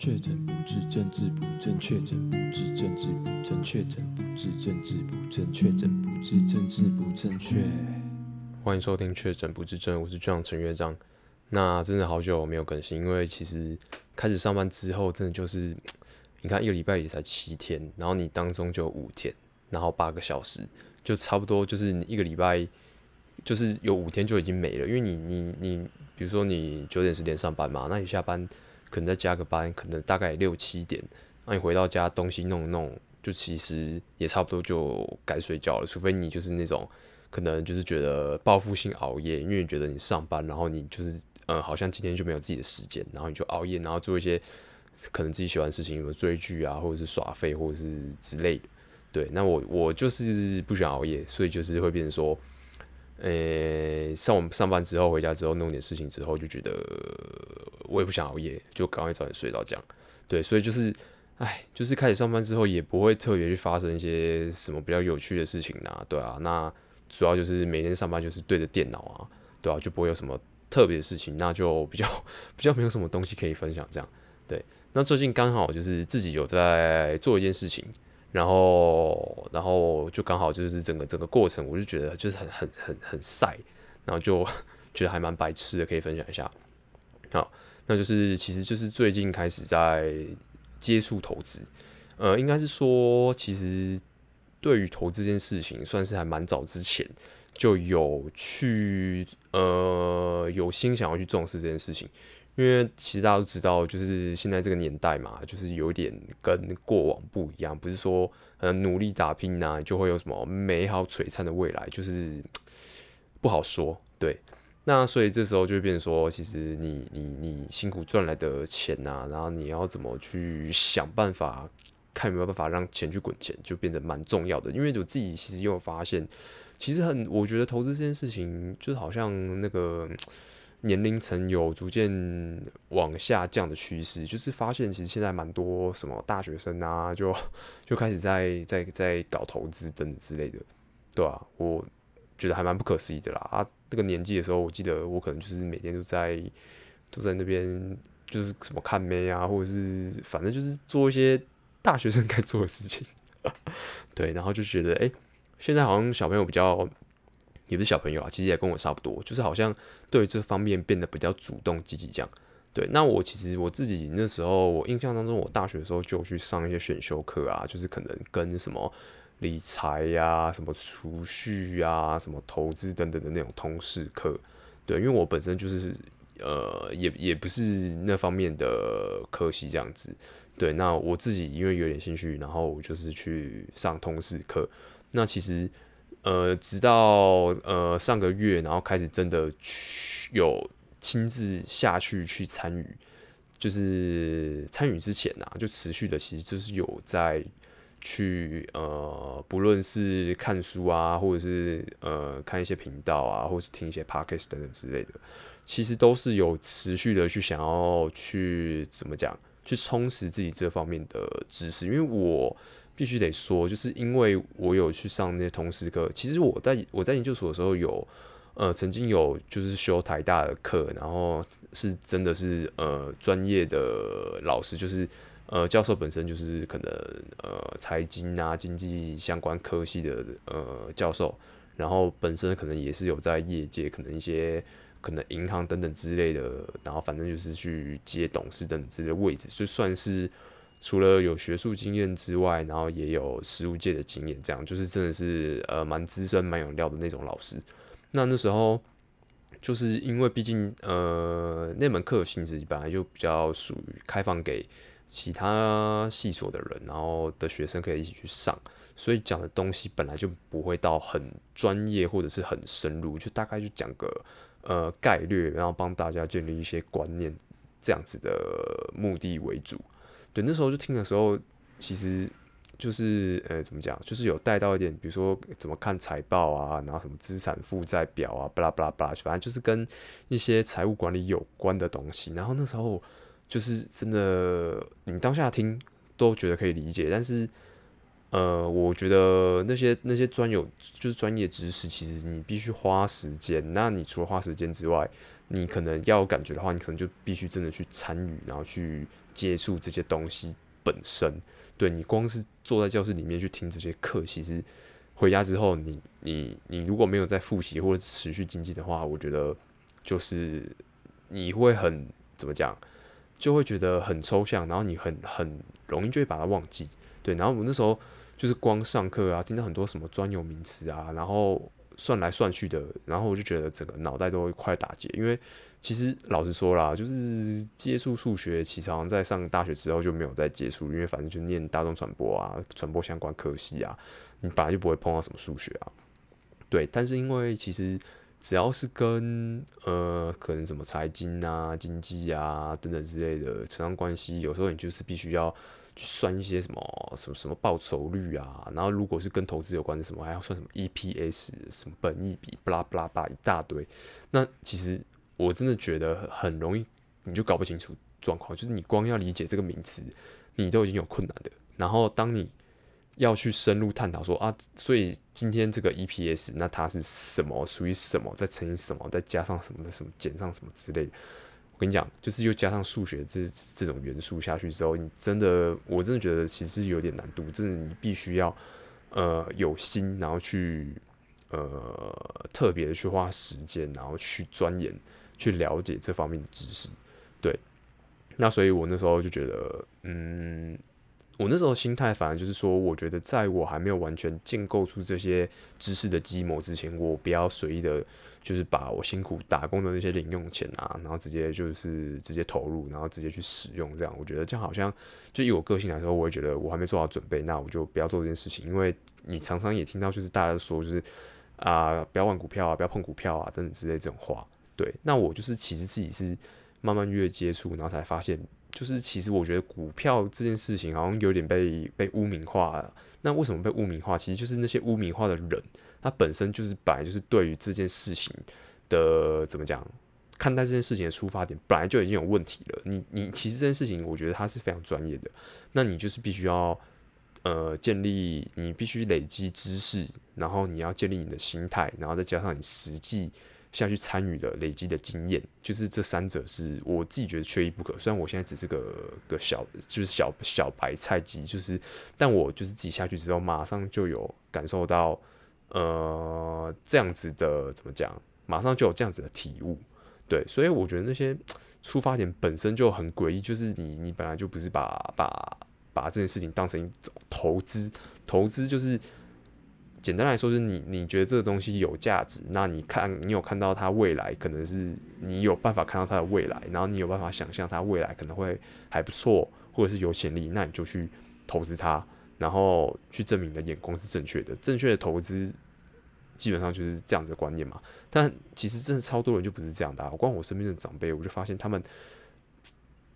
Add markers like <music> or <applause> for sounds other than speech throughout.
确诊不治，政治不正确；确诊不治，政治不正确；确诊不治，政治不正确；确诊不治，政治不正确。欢迎收听《确诊不治症》，我是队长陈乐章。那真的好久没有更新，因为其实开始上班之后，真的就是你看一个礼拜也才七天，然后你当中就五天，然后八个小时，就差不多就是你一个礼拜就是有五天就已经没了，因为你你你，比如说你九点十点上班嘛，那你下班。可能再加个班，可能大概六七点，那你回到家东西弄弄，就其实也差不多就该睡觉了。除非你就是那种可能就是觉得报复性熬夜，因为你觉得你上班，然后你就是呃好像今天就没有自己的时间，然后你就熬夜，然后做一些可能自己喜欢的事情，比如追剧啊，或者是耍废，或者是之类的。对，那我我就是不喜欢熬夜，所以就是会变成说。诶、欸，上完上班之后回家之后弄点事情之后，就觉得我也不想熬夜，就赶快早点睡到这样。对，所以就是，哎，就是开始上班之后也不会特别去发生一些什么比较有趣的事情呐，对啊。那主要就是每天上班就是对着电脑啊，对啊，就不会有什么特别的事情，那就比较比较没有什么东西可以分享这样。对，那最近刚好就是自己有在做一件事情。然后，然后就刚好就是整个整个过程，我就觉得就是很很很很晒，然后就 <laughs> 觉得还蛮白痴的，可以分享一下。好，那就是其实就是最近开始在接触投资，呃，应该是说其实对于投资这件事情，算是还蛮早之前就有去呃有心想要去重视这件事情。因为其实大家都知道，就是现在这个年代嘛，就是有点跟过往不一样，不是说呃努力打拼呐、啊，就会有什么美好璀璨的未来，就是不好说。对，那所以这时候就变成说，其实你你你辛苦赚来的钱呐、啊，然后你要怎么去想办法，看有没有办法让钱去滚钱，就变得蛮重要的。因为我自己其实也有发现，其实很，我觉得投资这件事情，就是好像那个。年龄层有逐渐往下降的趋势，就是发现其实现在蛮多什么大学生啊，就 <laughs> 就开始在在在搞投资等等之类的，对啊，我觉得还蛮不可思议的啦。啊，那个年纪的时候，我记得我可能就是每天都在都在那边，就是什么看妹啊，或者是反正就是做一些大学生该做的事情，<laughs> 对，然后就觉得哎、现在好像小朋友比较。也不是小朋友啊，其实也跟我差不多，就是好像对这方面变得比较主动积极这样。对，那我其实我自己那时候，我印象当中，我大学的时候就去上一些选修课啊，就是可能跟什么理财呀、什么储蓄呀、什么投资等等的那种通识课。对，因为我本身就是呃，也也不是那方面的科系这样子。对，那我自己因为有点兴趣，然后我就是去上通识课。那其实。呃，直到呃上个月，然后开始真的去有亲自下去去参与，就是参与之前啊，就持续的其实就是有在去呃，不论是看书啊，或者是呃看一些频道啊，或是听一些 podcast 等等之类的，其实都是有持续的去想要去怎么讲，去充实自己这方面的知识，因为我。必须得说，就是因为我有去上那些通识课。其实我在我在研究所的时候有，呃，曾经有就是修台大的课，然后是真的是呃专业的老师，就是呃教授本身就是可能呃财经啊经济相关科系的呃教授，然后本身可能也是有在业界可能一些可能银行等等之类的，然后反正就是去接董事等等之类的位置，就算是。除了有学术经验之外，然后也有实务界的经验，这样就是真的是呃蛮资深、蛮有料的那种老师。那那时候就是因为毕竟呃那门课的性质本来就比较属于开放给其他系所的人，然后的学生可以一起去上，所以讲的东西本来就不会到很专业或者是很深入，就大概就讲个呃概略，然后帮大家建立一些观念这样子的目的为主。那时候就听的时候，其实就是呃，怎么讲，就是有带到一点，比如说怎么看财报啊，然后什么资产负债表啊，巴拉巴拉巴拉，反正就是跟一些财务管理有关的东西。然后那时候就是真的，你当下听都觉得可以理解，但是呃，我觉得那些那些专有就是专业知识，其实你必须花时间。那你除了花时间之外，你可能要有感觉的话，你可能就必须真的去参与，然后去接触这些东西本身。对，你光是坐在教室里面去听这些课，其实回家之后你，你你如果没有在复习或者持续精进的话，我觉得就是你会很怎么讲，就会觉得很抽象，然后你很很容易就会把它忘记。对，然后我那时候就是光上课啊，听到很多什么专有名词啊，然后算来算去的，然后我就觉得整个脑袋都快打结，因为。其实老实说啦，就是接触数学，其实好像在上大学之后就没有再接触，因为反正就念大众传播啊，传播相关科系啊，你本来就不会碰到什么数学啊。对，但是因为其实只要是跟呃可能什么财经啊、经济啊等等之类的扯上关系，有时候你就是必须要算一些什么什么什么报酬率啊，然后如果是跟投资有关的什么，还要算什么 EPS、什么本益比，巴拉巴拉巴拉一大堆，那其实。我真的觉得很容易，你就搞不清楚状况。就是你光要理解这个名词，你都已经有困难的。然后当你要去深入探讨说啊，所以今天这个 EPS，那它是什么？属于什么？再乘以什么？再加上什么的什么减上什么之类的。我跟你讲，就是又加上数学这这种元素下去之后，你真的，我真的觉得其实有点难度。真的，你必须要呃有心，然后去呃特别的去花时间，然后去钻研。去了解这方面的知识，对，那所以我那时候就觉得，嗯，我那时候心态反而就是说，我觉得在我还没有完全建构出这些知识的基模之前，我不要随意的，就是把我辛苦打工的那些零用钱啊，然后直接就是直接投入，然后直接去使用，这样我觉得这样好像就以我个性来说，我会觉得我还没做好准备，那我就不要做这件事情，因为你常常也听到就是大家说就是啊，不要玩股票啊，不要碰股票啊等等之类这种话。对，那我就是其实自己是慢慢越接触，然后才发现，就是其实我觉得股票这件事情好像有点被被污名化了。那为什么被污名化？其实就是那些污名化的人，他本身就是本来就是对于这件事情的怎么讲，看待这件事情的出发点本来就已经有问题了。你你其实这件事情，我觉得他是非常专业的，那你就是必须要呃建立，你必须累积知识，然后你要建立你的心态，然后再加上你实际。下去参与的累积的经验，就是这三者是我自己觉得缺一不可。虽然我现在只是个个小，就是小小白菜鸡，就是，但我就是自己下去之后，马上就有感受到，呃，这样子的怎么讲，马上就有这样子的体悟。对，所以我觉得那些出发点本身就很诡异，就是你你本来就不是把把把这件事情当成一种投资，投资就是。简单来说，是你你觉得这个东西有价值，那你看你有看到它未来，可能是你有办法看到它的未来，然后你有办法想象它未来可能会还不错，或者是有潜力，那你就去投资它，然后去证明你的眼光是正确的。正确的投资基本上就是这样子的观念嘛。但其实真的超多人就不是这样的啊。我光我身边的长辈，我就发现他们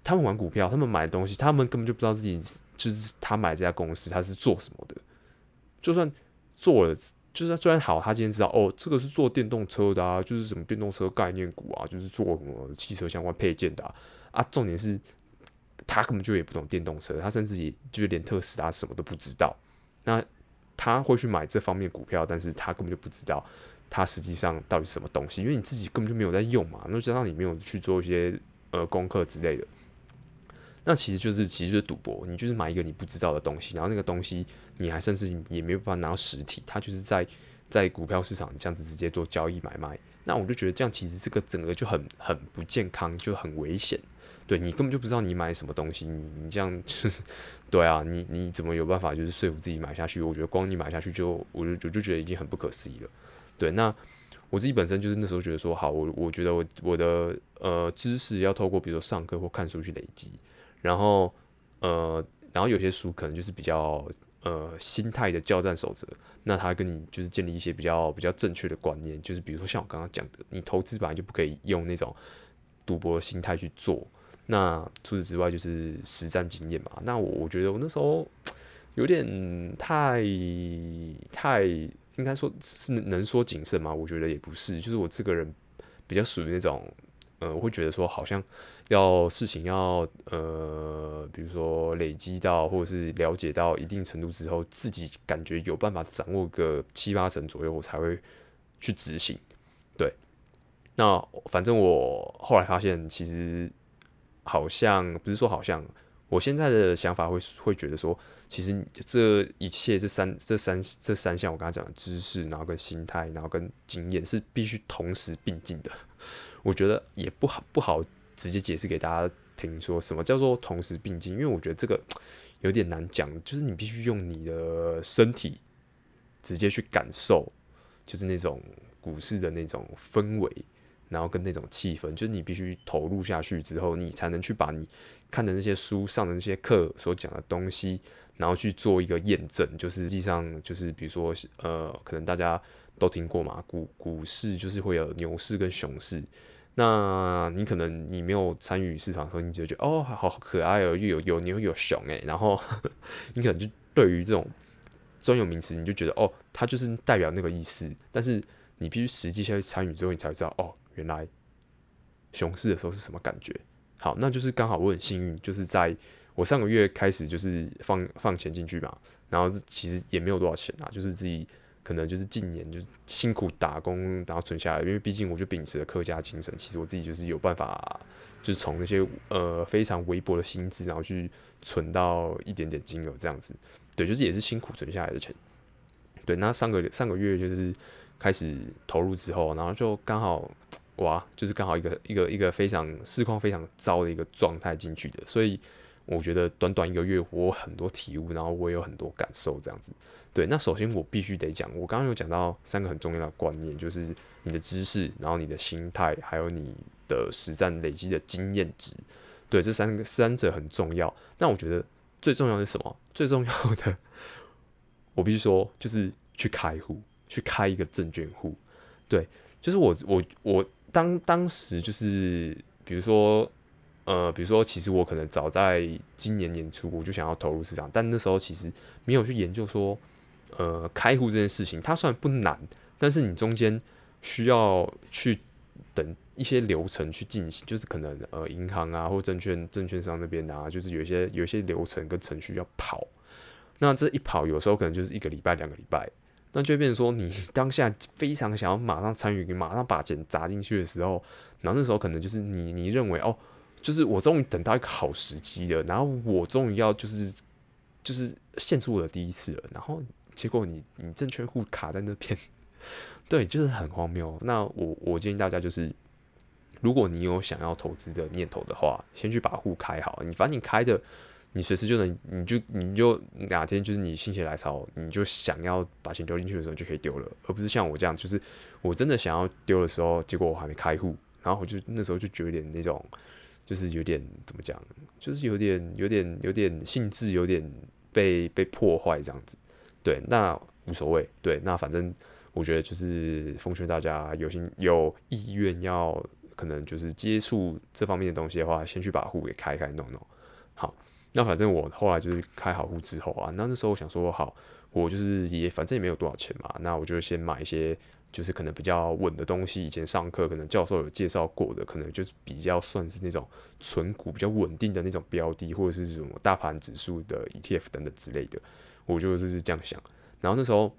他们玩股票，他们买的东西，他们根本就不知道自己就是他买这家公司他是做什么的，就算。做了，就是虽然好，他今天知道哦，这个是做电动车的啊，就是什么电动车概念股啊，就是做什么汽车相关配件的啊。重点是，他根本就也不懂电动车，他甚至也就连特斯拉什么都不知道。那他会去买这方面股票，但是他根本就不知道他实际上到底什么东西，因为你自己根本就没有在用嘛，那加上你没有去做一些呃功课之类的。那其实就是其实就是赌博，你就是买一个你不知道的东西，然后那个东西你还甚至也没有办法拿到实体，它就是在在股票市场这样子直接做交易买卖。那我就觉得这样其实这个整个就很很不健康，就很危险。对，你根本就不知道你买什么东西，你你这样就是 <laughs> 对啊，你你怎么有办法就是说服自己买下去？我觉得光你买下去就我就我就觉得已经很不可思议了。对，那我自己本身就是那时候觉得说好，我我觉得我我的呃知识要透过比如说上课或看书去累积。然后，呃，然后有些书可能就是比较呃心态的交战守则，那他跟你就是建立一些比较比较正确的观念，就是比如说像我刚刚讲的，你投资本来就不可以用那种赌博的心态去做。那除此之外就是实战经验嘛。那我我觉得我那时候有点太太应该说是能说谨慎吗？我觉得也不是，就是我这个人比较属于那种。呃，我会觉得说，好像要事情要呃，比如说累积到或者是了解到一定程度之后，自己感觉有办法掌握个七八成左右，我才会去执行。对，那反正我后来发现，其实好像不是说好像，我现在的想法会会觉得说，其实这一切这三这三这三项我刚才讲的知识，然后跟心态，然后跟经验是必须同时并进的。我觉得也不好不好直接解释给大家听，说什么叫做同时并进，因为我觉得这个 <tsk> 有点难讲，就是你必须用你的身体直接去感受，就是那种股市的那种氛围。然后跟那种气氛，就是你必须投入下去之后，你才能去把你看的那些书上的那些课所讲的东西，然后去做一个验证。就是实际上，就是比如说，呃，可能大家都听过嘛，股股市就是会有牛市跟熊市。那你可能你没有参与市场的时候，你就觉得哦，好可爱哦，又有有牛有熊诶。然后你可能就对于这种专有名词，你就觉得哦，它就是代表那个意思。但是你必须实际下去参与之后，你才知道哦。原来熊市的时候是什么感觉？好，那就是刚好我很幸运，就是在我上个月开始就是放放钱进去嘛，然后其实也没有多少钱啊，就是自己可能就是近年就是辛苦打工，然后存下来，因为毕竟我就秉持了客家精神，其实我自己就是有办法，就是从那些呃非常微薄的薪资，然后去存到一点点金额这样子，对，就是也是辛苦存下来的钱。对，那上个上个月就是开始投入之后，然后就刚好。哇，就是刚好一个一个一个非常市况非常糟的一个状态进去的，所以我觉得短短一个月我有很多体悟，然后我也有很多感受这样子。对，那首先我必须得讲，我刚刚有讲到三个很重要的观念，就是你的知识，然后你的心态，还有你的实战累积的经验值。对，这三个三者很重要。那我觉得最重要是什么？最重要的，我必须说就是去开户，去开一个证券户。对，就是我我我。当当时就是，比如说，呃，比如说，其实我可能早在今年年初我就想要投入市场，但那时候其实没有去研究说，呃，开户这件事情，它虽然不难，但是你中间需要去等一些流程去进行，就是可能呃，银行啊或证券证券商那边啊，就是有一些有一些流程跟程序要跑，那这一跑有时候可能就是一个礼拜两个礼拜。那就变成说，你 <laughs> 当下非常想要马上参与，你马上把钱砸进去的时候，然后那时候可能就是你你认为哦，就是我终于等到一个好时机了，然后我终于要就是就是献出我的第一次了，然后结果你你证券户卡在那边，<laughs> 对，就是很荒谬。那我我建议大家就是，如果你有想要投资的念头的话，先去把户开好，你反正你开的。你随时就能，你就你就哪天就是你心血来潮，你就想要把钱丢进去的时候就可以丢了，而不是像我这样，就是我真的想要丢的时候，结果我还没开户，然后我就那时候就觉得有点那种，就是有点怎么讲，就是有点有点有点性质有点被被破坏这样子。对，那无所谓。对，那反正我觉得就是奉劝大家有心有意愿要可能就是接触这方面的东西的话，先去把户给开开弄弄。好。那反正我后来就是开好户之后啊，那那时候我想说好，我就是也反正也没有多少钱嘛，那我就先买一些就是可能比较稳的东西。以前上课可能教授有介绍过的，可能就是比较算是那种存股比较稳定的那种标的，或者是什么大盘指数的 ETF 等等之类的。我就是这样想，然后那时候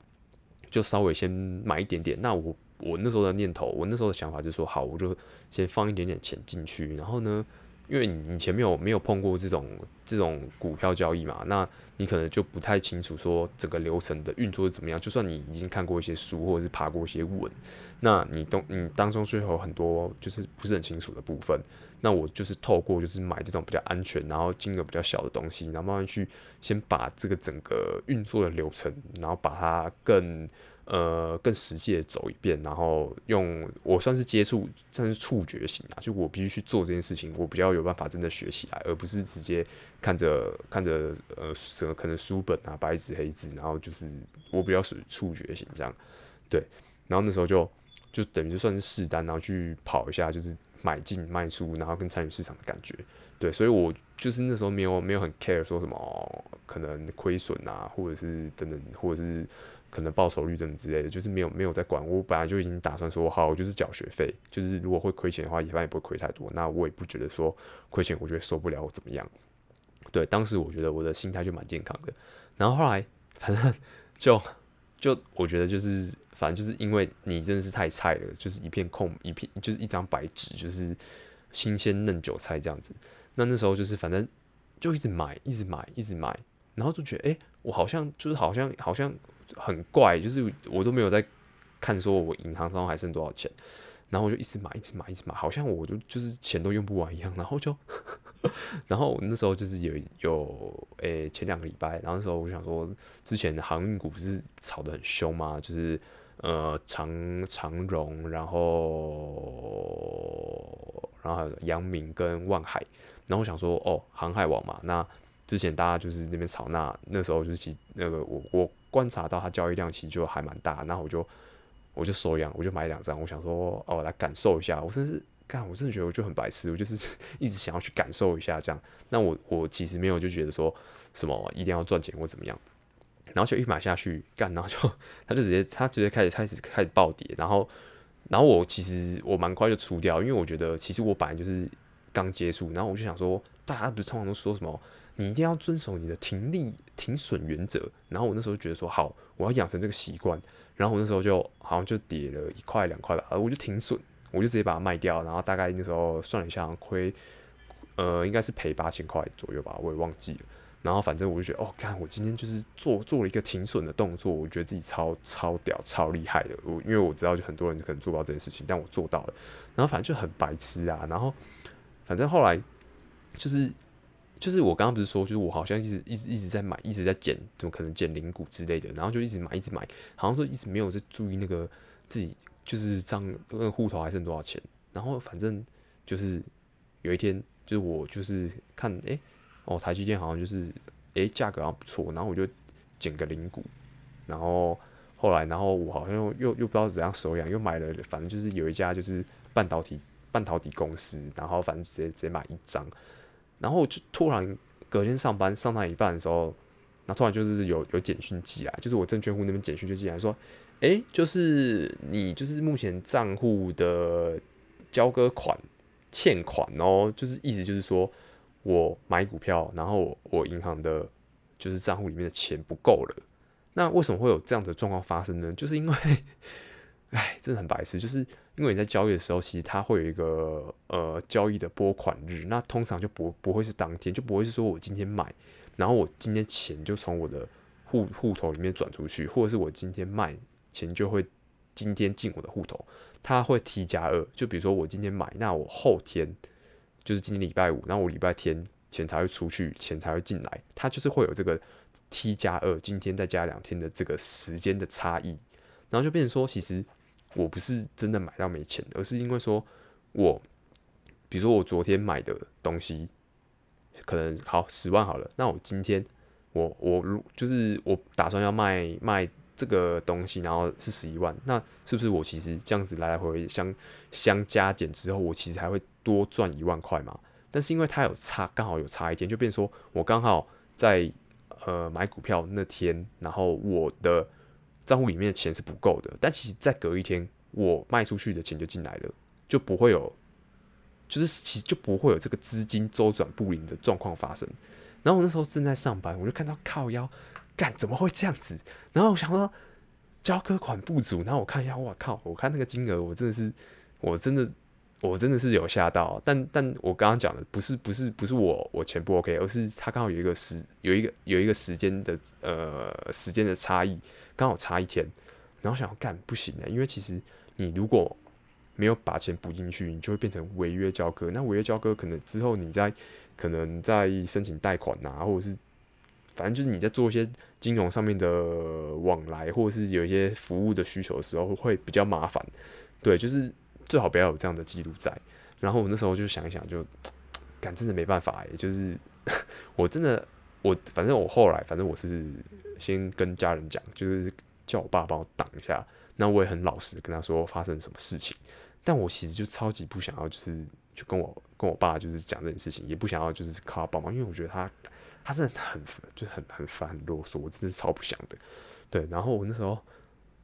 就稍微先买一点点。那我我那时候的念头，我那时候的想法就是说好，我就先放一点点钱进去，然后呢，因为你以前没有没有碰过这种这种股票交易嘛，那你可能就不太清楚说整个流程的运作是怎么样。就算你已经看过一些书或者是爬过一些文，那你都你当中最后有很多就是不是很清楚的部分。那我就是透过就是买这种比较安全，然后金额比较小的东西，然后慢慢去先把这个整个运作的流程，然后把它更。呃，更实际的走一遍，然后用我算是接触，算是触觉型啊，就我必须去做这件事情，我比较有办法真的学起来，而不是直接看着看着呃，可能书本啊，白纸黑字，然后就是我比较属于触觉型这样，对，然后那时候就就等于就算是试单，然后去跑一下，就是买进卖出，然后跟参与市场的感觉，对，所以我就是那时候没有没有很 care 说什么、可能亏损啊，或者是等等，或者是。可能报酬率等等之类的，就是没有没有在管。我本来就已经打算说，好，我就是缴学费，就是如果会亏钱的话，一般也不会亏太多。那我也不觉得说亏钱，我觉得受不了我怎么样。对，当时我觉得我的心态就蛮健康的。然后后来反正就就我觉得就是，反正就是因为你真的是太菜了，就是一片空，一片就是一张白纸，就是新鲜嫩韭菜这样子。那那时候就是反正就一直买，一直买，一直买，然后就觉得，哎、我好像就是好像好像很怪，就是我都没有在看说我银行上还剩多少钱，然后我就一直买，一直买，一直买，好像我就就是钱都用不完一样，然后就。<laughs> 然后那时候就是有有诶、前两个礼拜，然后那时候我想说，之前航运股不是炒得很凶嘛，就是呃长长荣，然后然后还有阳明跟万海，然后我想说哦航海王嘛，那之前大家就是那边炒，那那时候就是其那个我我观察到它交易量其实就还蛮大，那我就我就手痒，我就买两张，我想说哦来感受一下，我甚至。干，我真的觉得我就很白痴，我就是一直想要去感受一下这样。那我我其实没有就觉得说什么一定要赚钱或怎么样，然后就一买下去干，然后就 <laughs> 他就直接他直接开始开始开始暴跌，然后然后我其实我蛮快就出掉，因为我觉得其实我本来就是刚接触，然后我就想说，大家不是通常都说什么你一定要遵守你的停利停损原则，然后我那时候觉得说好，我要养成这个习惯，然后我那时候就好像就跌了一块两块吧，我就停损。我就直接把它卖掉，然后大概那时候算了一下，亏，呃，应该是赔八千块左右吧，我也忘记了。然后反正我就觉得，哦，看我今天就是做做了一个停损的动作，我觉得自己超超屌、超厉害的。我因为我知道，就很多人可能做不到这件事情，但我做到了。然后反正就很白痴啊。然后反正后来就是就是我刚刚不是说，就是我好像一直一直一直在买，一直在减，怎么可能减零股之类的？然后就一直买，一直买，好像说一直没有在注意那个自己。就是账那个户头还剩多少钱，然后反正就是有一天，就是我就是看，哎、哦，台积电好像就是，哎、价格好像不错，然后我就减个零股，然后后来，然后我好像又又又不知道怎样手痒，又买了，反正就是有一家就是半导体半导体公司，然后反正直接直接买一张，然后就突然隔天上班上到一半的时候，那突然就是有有简讯寄来，就是我证券户那边简讯就寄来说。诶、就是你就是目前账户的交割款欠款哦，就是意思就是说我买股票，然后我银行的就是账户里面的钱不够了。那为什么会有这样的状况发生呢？就是因为，<laughs> 哎，真的很白痴，就是因为你在交易的时候，其实它会有一个呃交易的拨款日，那通常就不不会是当天，就不会是说我今天买，然后我今天钱就从我的户户头里面转出去，或者是我今天卖。钱就会今天进我的户头，它会 T 加二。就比如说我今天买，那我后天就是今天礼拜五，那我礼拜天钱才会出去，钱才会进来。它就是会有这个 T 加二，今天再加两天的这个时间的差异，然后就变成说，其实我不是真的买到没钱，而是因为说我，比如说我昨天买的东西可能好十万好了，那我今天我我如就是我打算要卖卖。这个东西，然后是十一万，那是不是我其实这样子来来回回相相加减之后，我其实还会多赚一万块嘛？但是因为它有差，刚好有差一天，就变说我刚好在呃买股票那天，然后我的账户里面的钱是不够的，但其实再隔一天，我卖出去的钱就进来了，就不会有，就是其实就不会有这个资金周转不灵的状况发生。然后我那时候正在上班，我就看到靠腰。干怎么会这样子？然后我想说交割款不足，然后我看一下，我靠！我看那个金额，我真的是，我真的，我真的是有吓到。但但我刚刚讲的不是不是不是我我钱不 OK，而是他刚好有一个时有一个有一个时间的呃时间的差异，刚好差一天。然后想要干不行的，因为其实你如果没有把钱补进去，你就会变成违约交割。那违约交割可能之后你在可能在申请贷款呐、啊，或者是。反正就是你在做一些金融上面的往来，或者是有一些服务的需求的时候，会比较麻烦。对，就是最好不要有这样的记录在。然后我那时候就想一想就，就 <tsk> 干真的没办法，也就是 <laughs> 我真的我反正我后来反正我是先跟家人讲，就是叫我爸帮我挡一下。那我也很老实跟他说发生什么事情，但我其实就超级不想要，就是就跟我跟我爸就是讲这件事情，也不想要就是靠他帮忙，因为我觉得他。他真的很就是很很烦很啰嗦，我真的是超不想的。对，然后我那时候，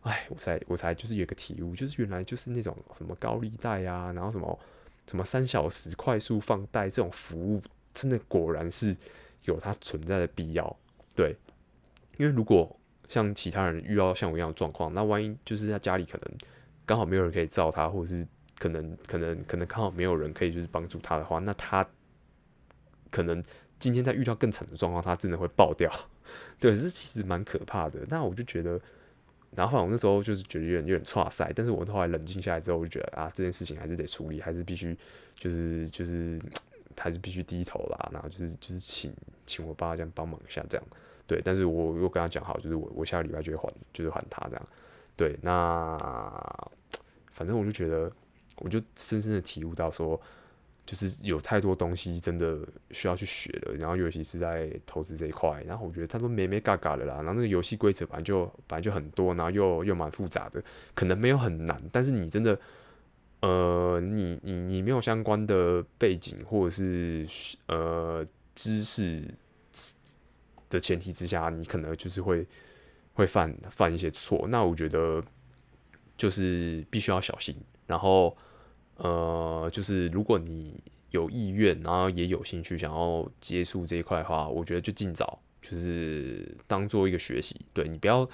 哎，我才我才就是有个体悟，就是原来就是那种什么高利贷啊，然后什么什么三小时快速放贷这种服务，真的果然是有它存在的必要。对，因为如果像其他人遇到像我一样的状况，那万一就是在家里可能刚好没有人可以照他，或者是可能可能可能刚好没有人可以就是帮助他的话，那他可能今天在遇到更惨的状况，他真的会爆掉。<laughs> 对，这其实蛮可怕的。那我就觉得，然后我那时候就是觉得有点有点挫赛，但是我后来冷静下来之后，我就觉得啊，这件事情还是得处理，还是必须就是就是还是必须低头啦。然后就是就是请请我爸这样帮忙一下，这样对。但是我又跟他讲好，就是我我下个礼拜就会还，就是还他这样。对，那反正我就觉得，我就深深的体悟到说。就是有太多东西真的需要去学的，然后尤其是在投资这一块，然后我觉得他说没没嘎嘎的啦，然后那个游戏规则本来就本来就很多，然后又又蛮复杂的，可能没有很难，但是你真的，呃，你你你没有相关的背景或者是呃知识的前提之下，你可能就是会会犯犯一些错，那我觉得就是必须要小心，然后。呃，就是如果你有意愿，然后也有兴趣想要接触这一块的话，我觉得就尽早，就是当做一个学习。对，你不要，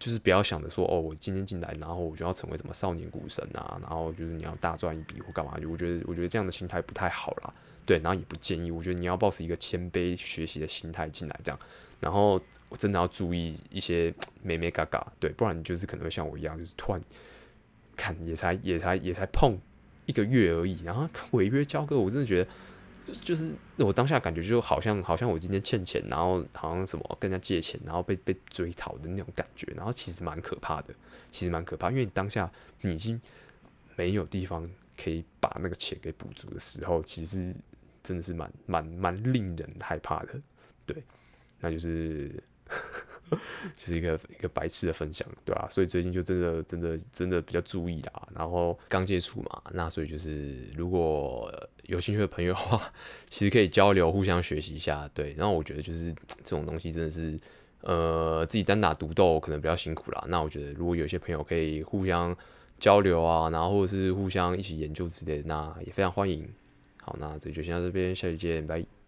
就是不要想着说，哦，我今天进来，然后我就要成为什么少年股神啊，然后就是你要大赚一笔或干嘛？我觉得，我觉得这样的心态不太好啦。对，然后也不建议。我觉得你要保持一个谦卑学习的心态进来，这样。然后我真的要注意一些美美嘎嘎，对，不然你就是可能会像我一样，就是突然看也才也才也才碰。一个月而已，然后 <laughs> 违约交割，我真的觉得就是我当下感觉就好像好像我今天欠钱，然后好像什么跟人家借钱，然后被被追讨的那种感觉，然后其实蛮可怕的，其实蛮可怕，因为你当下你已经没有地方可以把那个钱给补足的时候，其实真的是蛮蛮蛮令人害怕的，对，那就是。<laughs> 就是一个一个白痴的分享，对吧、啊？所以最近就真的真的真的比较注意啦。然后刚接触嘛，那所以就是如果有兴趣的朋友的话，其实可以交流，互相学习一下。对，然后我觉得就是这种东西真的是，呃，自己单打独斗可能比较辛苦啦。那我觉得如果有些朋友可以互相交流啊，然后或者是互相一起研究之类的，那也非常欢迎。好，那这就先到这边，下期见，拜。